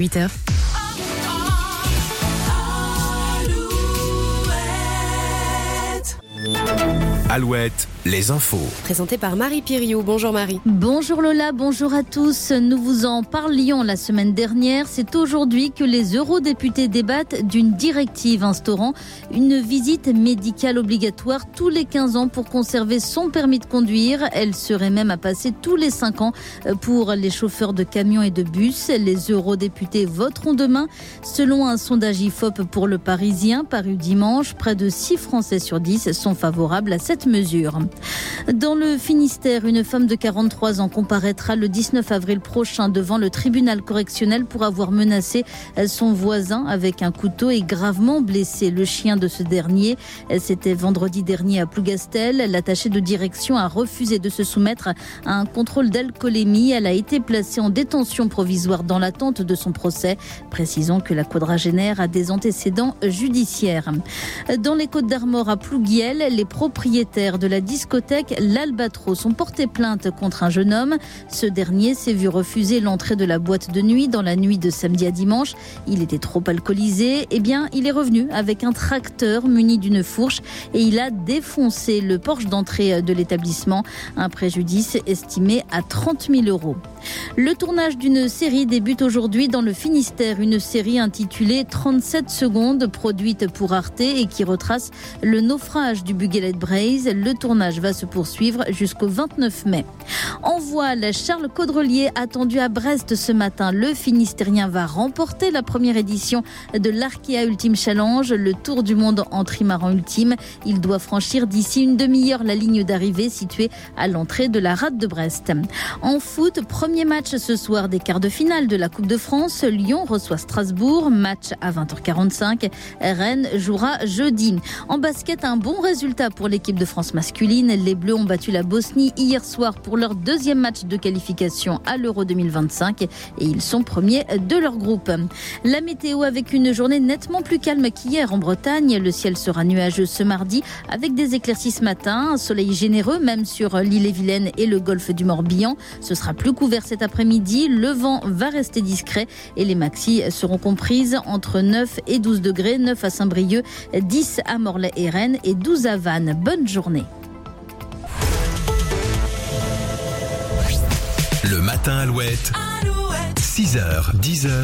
8h. Alouette, les infos. Présenté par Marie Piriou. Bonjour Marie. Bonjour Lola, bonjour à tous. Nous vous en parlions la semaine dernière. C'est aujourd'hui que les eurodéputés débattent d'une directive instaurant une visite médicale obligatoire tous les 15 ans pour conserver son permis de conduire. Elle serait même à passer tous les 5 ans pour les chauffeurs de camions et de bus. Les eurodéputés voteront demain. Selon un sondage IFOP pour le Parisien paru dimanche, près de 6 Français sur 10 sont favorables à cette mesure. Dans le Finistère, une femme de 43 ans comparaîtra le 19 avril prochain devant le tribunal correctionnel pour avoir menacé son voisin avec un couteau et gravement blessé le chien de ce dernier. C'était vendredi dernier à Plougastel. L'attachée de direction a refusé de se soumettre à un contrôle d'alcoolémie. Elle a été placée en détention provisoire dans l'attente de son procès. Précisons que la quadragénaire a des antécédents judiciaires. Dans les Côtes d'Armor à Plouguiel, les propriétaires de la discothèque L'Albatros ont porté plainte contre un jeune homme. Ce dernier s'est vu refuser l'entrée de la boîte de nuit dans la nuit de samedi à dimanche. Il était trop alcoolisé. Eh bien, il est revenu avec un tracteur muni d'une fourche et il a défoncé le porche d'entrée de l'établissement. Un préjudice estimé à 30 000 euros. Le tournage d'une série débute aujourd'hui dans le Finistère, une série intitulée 37 secondes, produite pour Arte et qui retrace le naufrage du Bugelet Braise. Le tournage va se poursuivre jusqu'au 29 mai. En voile, Charles Caudrelier attendu à Brest ce matin. Le Finistérien va remporter la première édition de l'Arkea Ultime Challenge, le tour du monde en trimaran ultime. Il doit franchir d'ici une demi-heure la ligne d'arrivée située à l'entrée de la rade de Brest. En foot, premier match ce soir des quarts de finale de la Coupe de France. Lyon reçoit Strasbourg, match à 20h45. Rennes jouera jeudi. En basket, un bon résultat pour l'équipe de France masculine. Les Bleus ont battu la Bosnie hier soir pour leur deuxième match de qualification à l'Euro 2025 et ils sont premiers de leur groupe. La météo avec une journée nettement plus calme qu'hier en Bretagne. Le ciel sera nuageux ce mardi avec des éclaircies ce matin, un soleil généreux même sur l'île et Vilaine et le golfe du Morbihan. Ce sera plus couvert cet après-midi. Le vent va rester discret et les maxis seront comprises entre 9 et 12 degrés, 9 à Saint-Brieuc, 10 à Morlaix et Rennes et 12 à Vannes. Bonne journée. Le matin Alouette. 6h, 10h.